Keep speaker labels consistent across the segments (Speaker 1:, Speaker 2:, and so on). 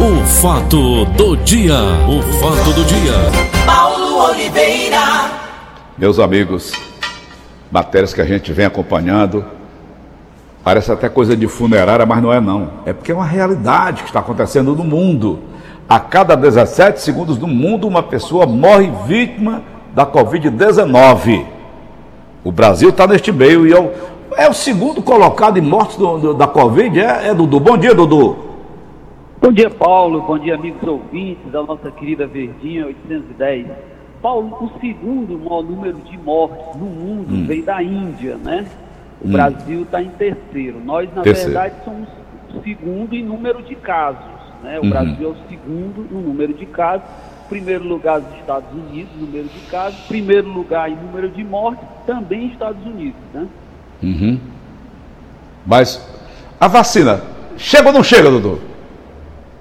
Speaker 1: O fato do dia, o fato do dia.
Speaker 2: Paulo Oliveira.
Speaker 3: Meus amigos, matérias que a gente vem acompanhando, parece até coisa de funerária, mas não é não. É porque é uma realidade que está acontecendo no mundo. A cada 17 segundos no mundo, uma pessoa morre vítima da Covid-19. O Brasil está neste meio e é o, é o segundo colocado em mortes do, do, da Covid, é, é Dudu. Bom dia, Dudu.
Speaker 4: Bom dia, Paulo. Bom dia, amigos ouvintes da nossa querida Verdinha 810. Paulo, o segundo maior número de mortes no mundo
Speaker 3: Hum.
Speaker 4: vem da Índia, né? O
Speaker 3: Hum.
Speaker 4: Brasil está em terceiro. Nós, na
Speaker 3: Terceiro.
Speaker 4: verdade, somos o segundo em número de casos. Né? O
Speaker 3: Uhum.
Speaker 4: Brasil é o segundo no número de casos. Primeiro lugar, os Estados Unidos, número de casos. Primeiro lugar em número de mortes, também Estados Unidos, né?
Speaker 3: Uhum. Mas a vacina, chega ou não chega, Dudu?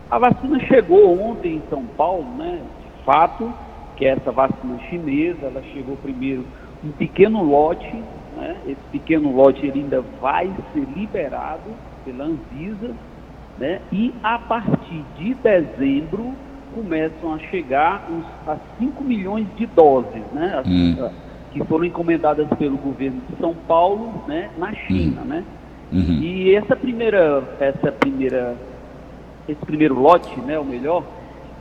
Speaker 4: A vacina chegou ontem em São Paulo, né? De fato, que é essa vacina chinesa, ela chegou primeiro um pequeno lote, né? Esse pequeno lote ainda vai ser liberado pela Anvisa, né? E a partir de dezembro começam a chegar uns, a 5 milhões de doses, né? As-
Speaker 3: Hum.
Speaker 4: que foram encomendadas pelo governo de São Paulo, né? Na China, né?
Speaker 3: Uhum.
Speaker 4: E essa primeira, essa primeira, esse primeiro lote, né, o melhor,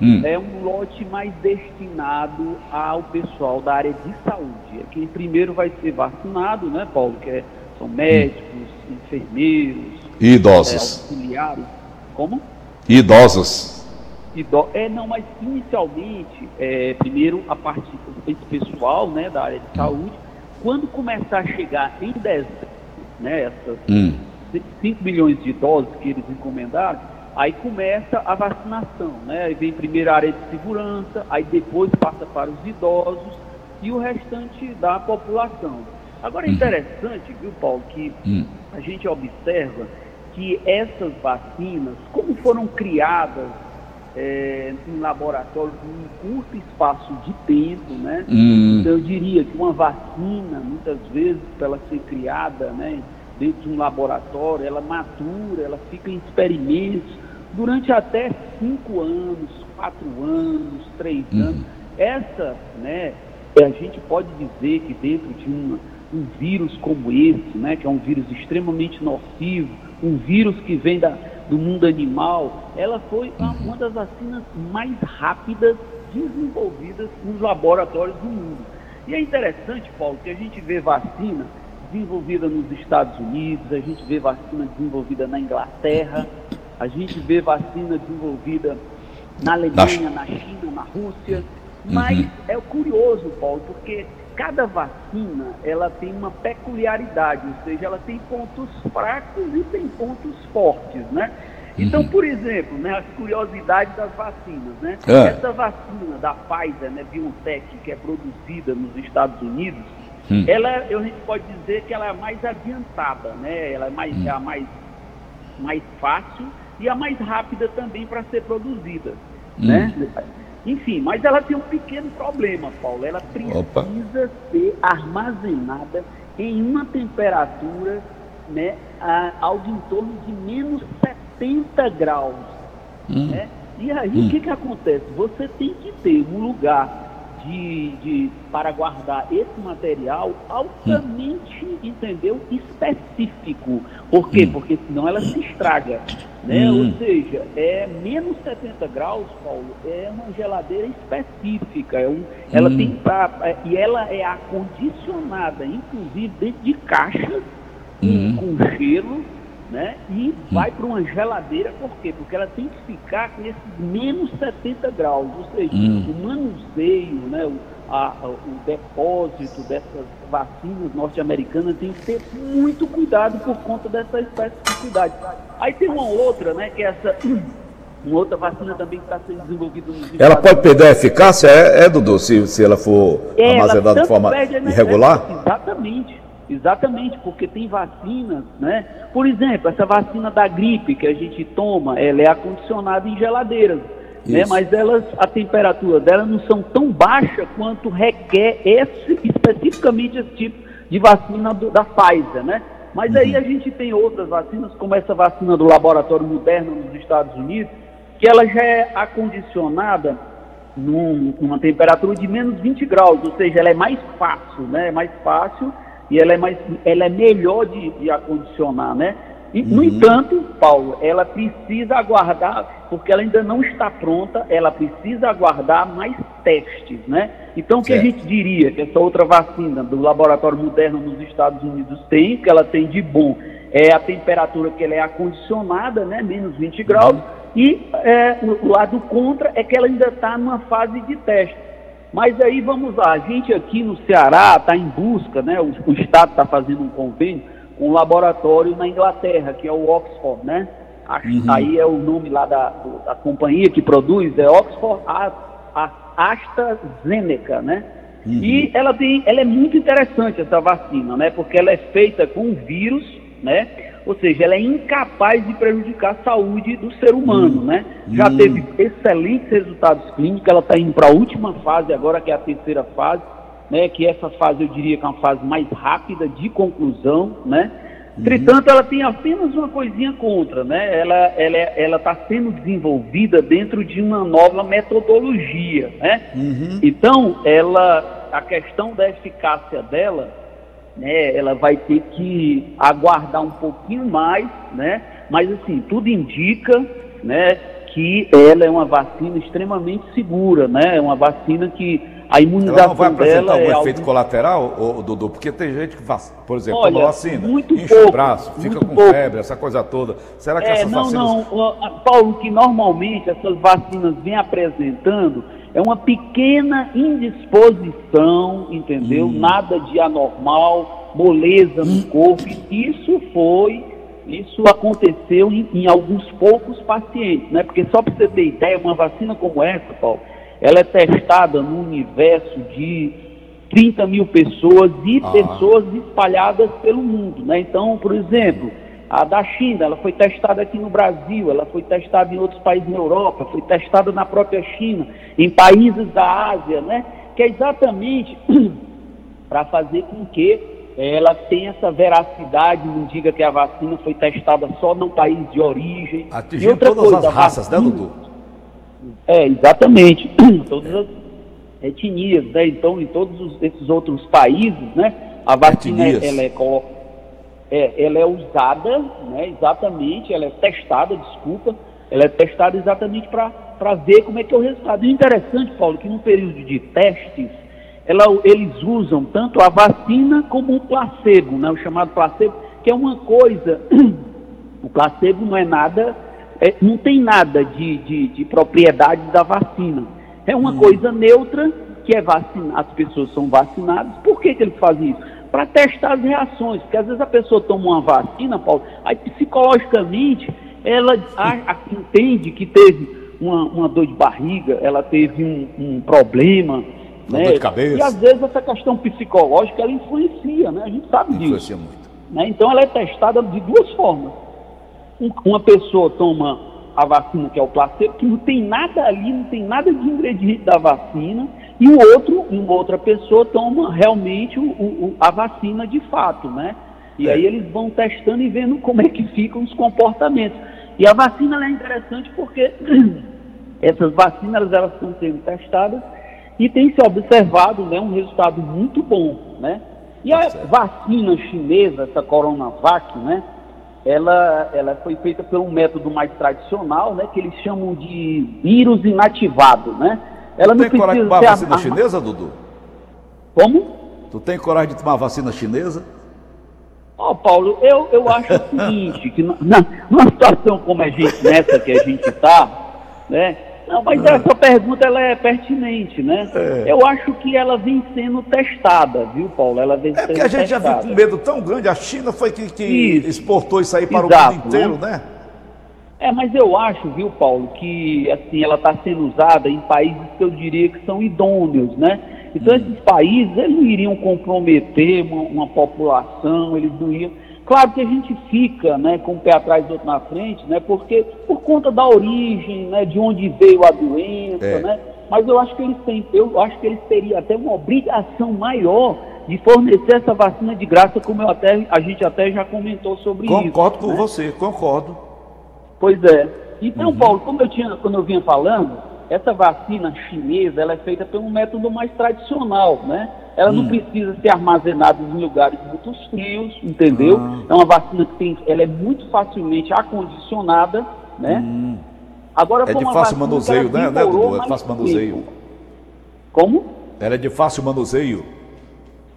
Speaker 3: Hum.
Speaker 4: é um lote mais destinado ao pessoal da área de saúde. É quem primeiro vai ser vacinado, né, Paulo? Que é- são médicos, enfermeiros,
Speaker 3: E
Speaker 4: é,
Speaker 3: idosos.
Speaker 4: auxiliares. Como?
Speaker 3: E idosos.
Speaker 4: Ido- É, não, mas inicialmente, é, primeiro a parte esse pessoal, né, da área de saúde, quando começar a chegar em dezembro, né, essas
Speaker 3: Hum.
Speaker 4: 5 milhões de doses que eles encomendaram, aí começa a vacinação, né? Aí vem primeiro a área de segurança, aí depois passa para os idosos e o restante da população. Agora é interessante, viu, Paulo, que
Speaker 3: Hum.
Speaker 4: a gente observa que essas vacinas, como foram criadas eh, em laboratório em um curto espaço de tempo, né?
Speaker 3: Hum.
Speaker 4: Então, eu diria que uma vacina, muitas vezes, para ela ser criada né, dentro de um laboratório, ela matura, ela fica em experimentos durante até cinco anos, quatro anos, três
Speaker 3: Uhum.
Speaker 4: anos. Essa, né, a gente pode dizer que dentro de uma- um vírus como esse, né, que é um vírus extremamente nocivo, um vírus que vem da, do mundo animal, ela foi a- uma das vacinas mais rápidas desenvolvidas nos laboratórios do mundo. E é interessante, Paulo, que a gente vê vacina desenvolvida nos Estados Unidos, a gente vê vacina desenvolvida na Inglaterra, a gente vê vacina desenvolvida na Alemanha, na China, na Rússia. Mas é curioso, Paulo, porque cada vacina ela tem uma peculiaridade, ou seja, ela tem pontos fracos e tem pontos fortes, né? Então, por exemplo, né, as curiosidades das vacinas, né?
Speaker 3: É.
Speaker 4: Essa vacina da Pfizer, né, BioNTech, que é produzida nos Estados Unidos,
Speaker 3: Hum.
Speaker 4: ela, eu- a gente pode dizer que ela é a mais adiantada, né? Ela é, mais, é a mais, mais fácil e a mais rápida também para ser produzida, né? Enfim, mas ela tem um pequeno problema, Paulo. Ela precisa
Speaker 3: Opa.
Speaker 4: ser armazenada em uma temperatura, né, a- algo em torno de menos 70 graus. né? E aí, o que, que acontece? Você tem que ter um lugar de, de- para guardar esse material altamente, entendeu? Específico. Por quê? Porque senão ela se estraga. Né?
Speaker 3: Hum.
Speaker 4: Ou seja, é menos 70 graus, Paulo, é uma geladeira específica. É um, ela
Speaker 3: Hum.
Speaker 4: tem pra, é, e ela é acondicionada, inclusive dentro de caixas com-
Speaker 3: Hum.
Speaker 4: com gelo, né? E vai para uma geladeira, por quê? Porque ela tem que ficar com esses menos 70 graus, ou seja,
Speaker 3: Hum.
Speaker 4: o manuseio, né? O, a- a- o depósito dessas vacinas norte-americanas tem que ter muito cuidado por conta dessa especificidade. Aí tem uma outra, né? Que é essa uma outra vacina também que está sendo desenvolvida nos
Speaker 3: Ela pode perder a eficácia, é, é, Dudu, se, se ela for
Speaker 4: é, ela
Speaker 3: armazenada de
Speaker 4: tanto
Speaker 3: forma irregular?
Speaker 4: Exatamente, exatamente, porque tem vacinas, né? Por exemplo, essa vacina da gripe que a gente toma, ela é acondicionada em geladeiras, né?
Speaker 3: Isso.
Speaker 4: Mas elas, a temperatura delas não são tão baixa quanto requer esse, especificamente esse tipo de vacina do- da Pfizer, né? Mas aí
Speaker 3: Uhum.
Speaker 4: a gente tem outras vacinas, como essa vacina do laboratório Moderna nos Estados Unidos, que ela já é acondicionada num, numa temperatura de menos 20 graus, ou seja, ela é mais fácil, né? É mais fácil e ela é, mais, ela é melhor de, de acondicionar, né? E, uhum. No entanto, Paulo, ela precisa aguardar, porque ela ainda não está pronta, ela precisa aguardar mais testes, né? Então, o que certo. a gente diria que essa outra vacina do laboratório moderno nos Estados Unidos tem, que ela tem de bom, é a temperatura que ela é acondicionada, né? Menos 20 graus, uhum. e é, o lado contra é que ela ainda está numa fase de teste. Mas aí vamos lá, a gente aqui no Ceará está em busca, né? O, o Estado está fazendo um convênio com um laboratório na Inglaterra, que é o Oxford, né? Uhum. Aí é o nome lá da, da companhia que produz, é Oxford AstraZeneca, né? Uhum. E ela tem, ela é muito interessante essa vacina, né? Porque ela é feita com vírus, né? Ou seja, ela é incapaz de prejudicar a saúde do ser humano, né? Já hum. teve excelentes resultados clínicos, ela está indo para a última fase agora, que é a terceira fase, né? Que essa fase eu diria que é uma fase mais rápida de conclusão, né? Uhum. Entretanto, ela tem apenas uma coisinha contra, né? Ela ela ela está sendo desenvolvida dentro de uma nova metodologia, né? Uhum. Então, ela a questão da eficácia dela né, ela vai ter que aguardar um pouquinho mais, né? Mas assim, tudo indica, né, que ela é uma vacina extremamente segura, né? É uma vacina que a imunização ela não vai apresentar
Speaker 3: algum
Speaker 4: é
Speaker 3: efeito algo... colateral, ô, Dudu? Porque tem gente que, por exemplo,
Speaker 4: Olha,
Speaker 3: toma vacina,
Speaker 4: muito
Speaker 3: enche
Speaker 4: pouco,
Speaker 3: o braço, fica com
Speaker 4: pouco.
Speaker 3: febre, essa coisa toda. Será que
Speaker 4: é,
Speaker 3: essas
Speaker 4: não,
Speaker 3: vacinas...
Speaker 4: Não, Paulo, que normalmente essas vacinas vêm apresentando é uma pequena indisposição, entendeu? Hum. Nada de anormal, moleza no corpo. Isso foi, isso aconteceu em, em, alguns poucos pacientes, né? Porque só para você ter ideia, uma vacina como essa, Paulo, ela é testada no universo de 30 mil pessoas e ah. pessoas espalhadas pelo mundo, né? Então, por exemplo a da China, ela foi testada aqui no Brasil, ela foi testada em outros países na Europa, foi testada na própria China, em países da Ásia, né? Que é exatamente para fazer com que ela tenha essa veracidade, não diga que a vacina foi testada só no país de origem.
Speaker 3: Atingindo todas coisa, as raças, né, vacina, né, Dudu?
Speaker 4: É, exatamente. todas as etnias, né? Então, em todos os, esses outros países, né? A vacina ela é colocada é, ela é usada, né, exatamente, ela é testada, desculpa, ela é testada exatamente para ver como é que é o resultado. E interessante, Paulo, que no período de testes, ela, eles usam tanto a vacina como o placebo, né, o chamado placebo, que é uma coisa, o placebo não é nada, é, não tem nada de, de, de propriedade da vacina. É uma hum. coisa neutra que é vacinar, as pessoas são vacinadas. Por que, que eles fazem isso? Para testar as reações, porque às vezes a pessoa toma uma vacina, Paulo, aí psicologicamente ela a, a, entende que teve uma, uma, dor de barriga, ela teve um, um problema, uma né? Dor de cabeça. E às vezes essa questão psicológica ela influencia, né? A gente sabe influencia disso. Muito. Né? Então ela é testada de duas formas. Um, uma pessoa toma a vacina que é o placebo, que não tem nada ali, não tem nada de ingrediente da vacina, e o outro, uma outra pessoa toma realmente o, o, a vacina de fato, né? E é. aí eles vão testando e vendo como é que ficam os comportamentos. E a vacina é interessante porque essas vacinas elas estão sendo testadas e tem se observado né, um resultado muito bom, né? E a vacina chinesa, essa Coronavac, né? Ela, ela foi feita por um método mais tradicional, né? Que eles chamam de vírus inativado, né? Ela
Speaker 3: tu
Speaker 4: não
Speaker 3: tem coragem de tomar vacina a... chinesa, Dudu?
Speaker 4: Como?
Speaker 3: Tu tem coragem de tomar vacina chinesa?
Speaker 4: Ó, oh, Paulo, eu, eu acho o seguinte, que na, numa situação como a gente, nessa que a gente está, né? Não, mas é. essa pergunta ela é pertinente, né? É. Eu acho que ela vem sendo testada, viu, Paulo? Ela vem
Speaker 3: é porque a gente testada. já viu com medo tão grande. A China foi que, que exportou isso aí para Exato, o mundo inteiro, né? né?
Speaker 4: É, mas eu acho, viu, Paulo, que assim ela está sendo usada em países que eu diria que são idôneos, né? Então hum. esses países eles não iriam comprometer uma, uma, população, eles não iriam. Claro que a gente fica, né, com o pé atrás do outro na frente, né? Porque por conta da origem, né, de onde veio a doença, é. né? Mas eu acho que eles têm, eu acho que eles teriam até uma obrigação maior de fornecer essa vacina de graça, como eu até, a gente até já comentou sobre
Speaker 3: concordo
Speaker 4: isso.
Speaker 3: Concordo com
Speaker 4: né?
Speaker 3: você, concordo.
Speaker 4: Pois é. Então, uhum. Paulo, como eu tinha, quando eu vinha falando, essa vacina chinesa, ela é feita pelo método mais tradicional, né? Ela hum. não precisa ser armazenada em lugares muito frios, entendeu? Ah. É uma vacina que tem, ela é muito facilmente acondicionada, né? Hum.
Speaker 3: Agora, é de fácil manuseio, né, né, Dudu? É de fácil manuseio.
Speaker 4: Como?
Speaker 3: Ela é de fácil manuseio.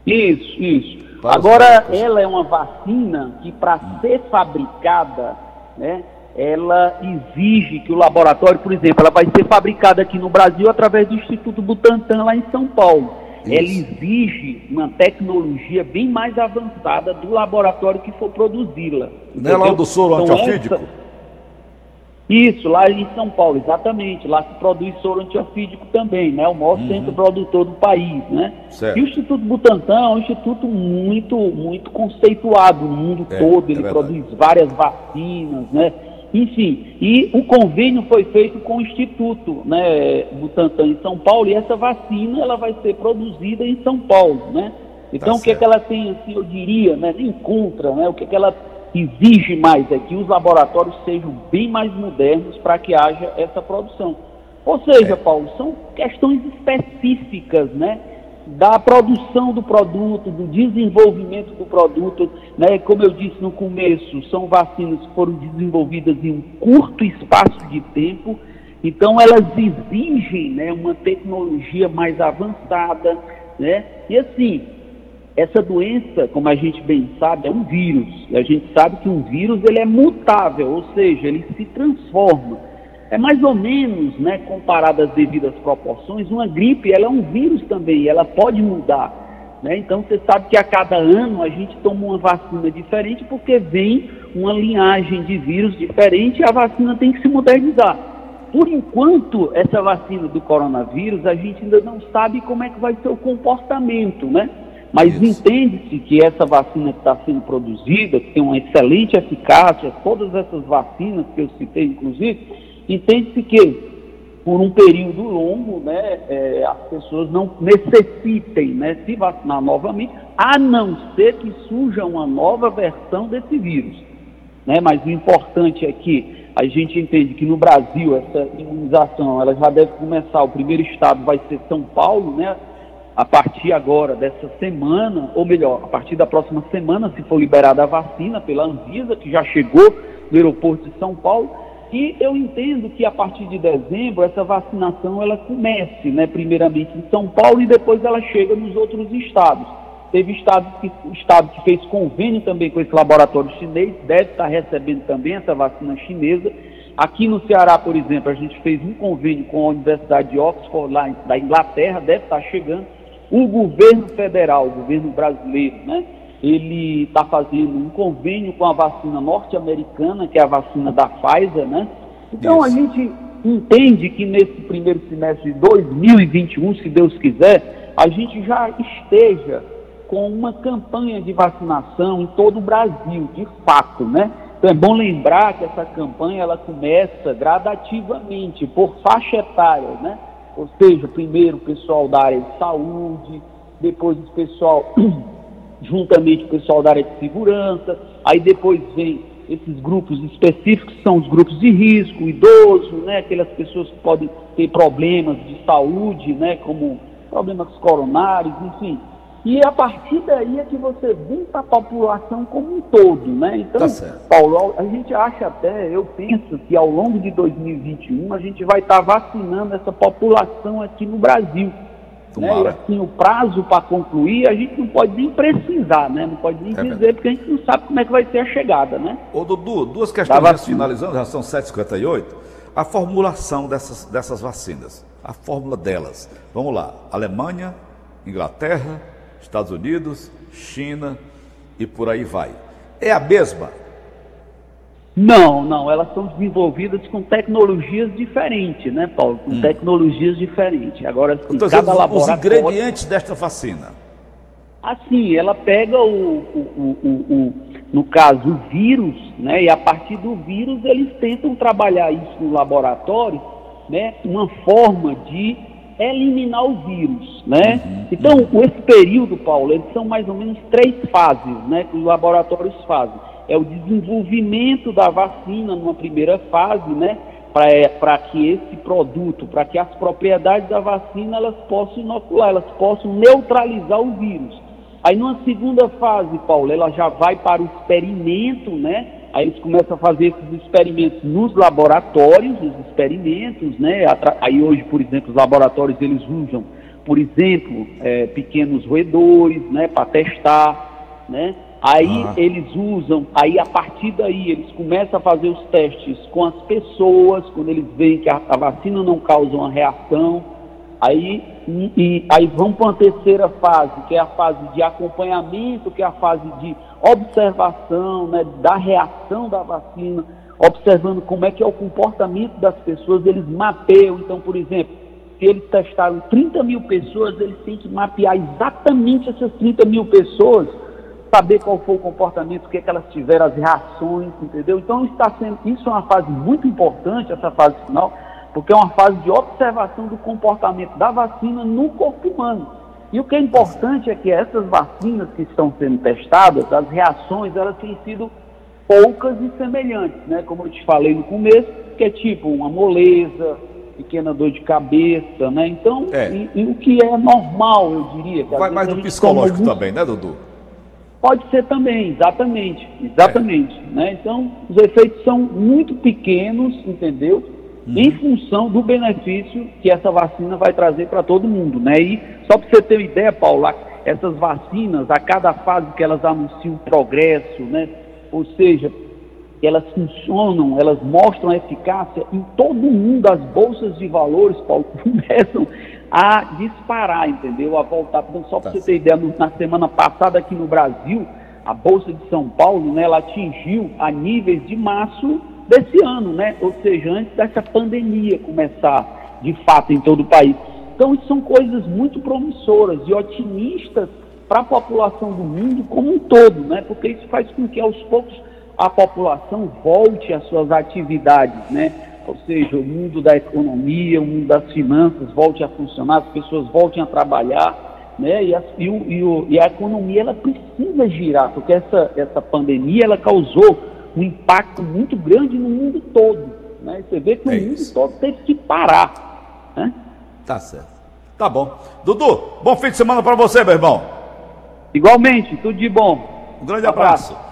Speaker 4: Isso, isso. Para Agora, ela é uma vacina que, para hum. ser fabricada, né, ela exige que o laboratório, por exemplo, ela vai ser fabricada aqui no Brasil através do Instituto Butantan, lá em São Paulo. Isso. Ela exige uma tecnologia bem mais avançada do laboratório que for produzi-la.
Speaker 3: Não é lá do soro então, antiofídico? Essa...
Speaker 4: Isso, lá em São Paulo, exatamente. Lá se produz soro antiofídico também, né? O maior uhum. centro produtor do país, né? Certo. E o Instituto Butantan é um instituto muito, muito conceituado no mundo é, todo. Ele é produz várias vacinas, né? Enfim, e o convênio foi feito com o Instituto né, Butantan em São Paulo e essa vacina ela vai ser produzida em São Paulo, né? Então tá o que, é que ela tem, assim, eu diria, né, nem contra, né? O que, é que ela exige mais é que os laboratórios sejam bem mais modernos para que haja essa produção. Ou seja, é. Paulo, são questões específicas, né? Da produção do produto, do desenvolvimento do produto, né? Como eu disse no começo, são vacinas que foram desenvolvidas em um curto espaço de tempo, então elas exigem, né, uma tecnologia mais avançada, né? E assim, essa doença, como a gente bem sabe, é um vírus. E a gente sabe que um vírus ele é mutável, ou seja, ele se transforma. É mais ou menos, né, comparado às devidas proporções, uma gripe, ela é um vírus também, ela pode mudar. Né? Então você sabe que a cada ano a gente toma uma vacina diferente porque vem uma linhagem de vírus diferente e a vacina tem que se modernizar. Por enquanto, essa vacina do coronavírus, a gente ainda não sabe como é que vai ser o comportamento, né? Mas entende-se que essa vacina que está sendo produzida, que tem uma excelente eficácia, todas essas vacinas que eu citei, inclusive, Entende-se que, por um período longo, né, é, as pessoas não necessitem né, se vacinar novamente, a não ser que surja uma nova versão desse vírus. Né? Mas o importante é que a gente entende que no Brasil essa imunização ela já deve começar, o primeiro estado vai ser São Paulo, né? A partir agora dessa semana, ou melhor, a partir da próxima semana, se for liberada a vacina pela Anvisa, que já chegou no aeroporto de São Paulo, e eu entendo que a partir de dezembro essa vacinação ela comece, né, primeiramente em São Paulo e depois ela chega nos outros estados. Teve estado que, estado que fez convênio também com esse laboratório chinês, deve estar recebendo também essa vacina chinesa. Aqui no Ceará, por exemplo, a gente fez um convênio com a Universidade de Oxford, lá da Inglaterra, deve estar chegando. O governo federal, o governo brasileiro, né? Ele está fazendo um convênio com a vacina norte-americana, que é a vacina da Pfizer, né? Então Isso. a gente entende que nesse primeiro semestre de 2021, se Deus quiser, a gente já esteja com uma campanha de vacinação em todo o Brasil, de fato, né? Então é bom lembrar que essa campanha ela começa gradativamente, por faixa etária, né? Ou seja, primeiro o pessoal da área de saúde, depois o pessoal juntamente com o pessoal da área de segurança, aí depois vem esses grupos específicos, que são os grupos de risco, idoso, né, aquelas pessoas que podem ter problemas de saúde, né, como problemas coronários, enfim. E a partir daí é que você vem para a população como um todo, né? Então, tá Paulo, a gente acha até, eu penso que ao longo de 2021 a gente vai estar tá vacinando essa população aqui no Brasil. Né? E assim, o prazo para concluir, a gente não pode nem precisar, né? Não pode nem é dizer, verdade. porque a gente não sabe como é que vai ser a chegada, né?
Speaker 3: Ô Dudu, duas questões finalizando, já são 7h58. A formulação dessas, dessas vacinas, a fórmula delas. Vamos lá, Alemanha, Inglaterra, Estados Unidos, China e por aí vai. É a mesma?
Speaker 4: Não, não, elas são desenvolvidas com tecnologias diferentes, né, Paulo? Com hum. tecnologias diferentes. Agora, assim,
Speaker 3: então, cada laboratório... Os ingredientes desta vacina.
Speaker 4: Assim, ela pega o, o, o, o, no caso, o vírus, né? E a partir do vírus eles tentam trabalhar isso no laboratório, né? Uma forma de eliminar o vírus, né? Uhum, então, uhum. esse período, Paulo, eles são mais ou menos três fases, né? Que os laboratórios fazem é o desenvolvimento da vacina numa primeira fase, né? para que esse produto, para que as propriedades da vacina elas possam inocular, elas possam neutralizar o vírus. Aí numa segunda fase, Paulo, ela já vai para o experimento, né? Aí eles começam a fazer esses experimentos nos laboratórios, os experimentos, né? Aí hoje, por exemplo, os laboratórios eles usam, por exemplo, é, pequenos roedores, né? Para testar, né? Aí ah. eles usam, aí a partir daí eles começam a fazer os testes com as pessoas, quando eles veem que a, a vacina não causa uma reação, aí, e, e aí vão para uma terceira fase, que é a fase de acompanhamento, que é a fase de observação, né, da reação da vacina, observando como é que é o comportamento das pessoas, eles mapeiam, então, por exemplo, se eles testaram 30 mil pessoas, eles têm que mapear exatamente essas 30 mil pessoas saber qual foi o comportamento, o que, é que elas tiveram, as reações, entendeu? Então está sendo, isso é uma fase muito importante, essa fase final, porque é uma fase de observação do comportamento da vacina no corpo humano. E o que é importante é que essas vacinas que estão sendo testadas, as reações, elas têm sido poucas e semelhantes, né? Como eu te falei no começo, que é tipo uma moleza, pequena dor de cabeça, né? Então, é. e, e o que é normal, eu diria.
Speaker 3: Vai mais do psicológico também, né, Dudu?
Speaker 4: Pode ser também, exatamente, exatamente. É. Né? Então, os efeitos são muito pequenos, entendeu? Uhum. Em função do benefício que essa vacina vai trazer para todo mundo, né? E só para você ter uma ideia, Paulo, essas vacinas, a cada fase que elas anunciam progresso, né? Ou seja, elas funcionam, elas mostram eficácia em todo mundo, as bolsas de valores, Paulo, começam a disparar, entendeu? A voltar. Então, só para tá você ter ideia, na semana passada aqui no Brasil, a Bolsa de São Paulo, né, ela atingiu a níveis de março desse ano, né? Ou seja, antes dessa pandemia começar de fato em todo o país. Então, isso são coisas muito promissoras e otimistas para a população do mundo como um todo, né? Porque isso faz com que aos poucos a população volte às suas atividades, né? Ou seja, o mundo da economia, o mundo das finanças volte a funcionar, as pessoas voltem a trabalhar, né? E a, e o, e o, e a economia ela precisa girar, porque essa, essa pandemia ela causou um impacto muito grande no mundo todo. Né? Você vê que é o mundo isso. todo teve que parar. Né?
Speaker 3: Tá certo. Tá bom. Dudu, bom fim de semana para você, meu irmão.
Speaker 4: Igualmente, tudo de bom.
Speaker 3: Um grande abraço. abraço.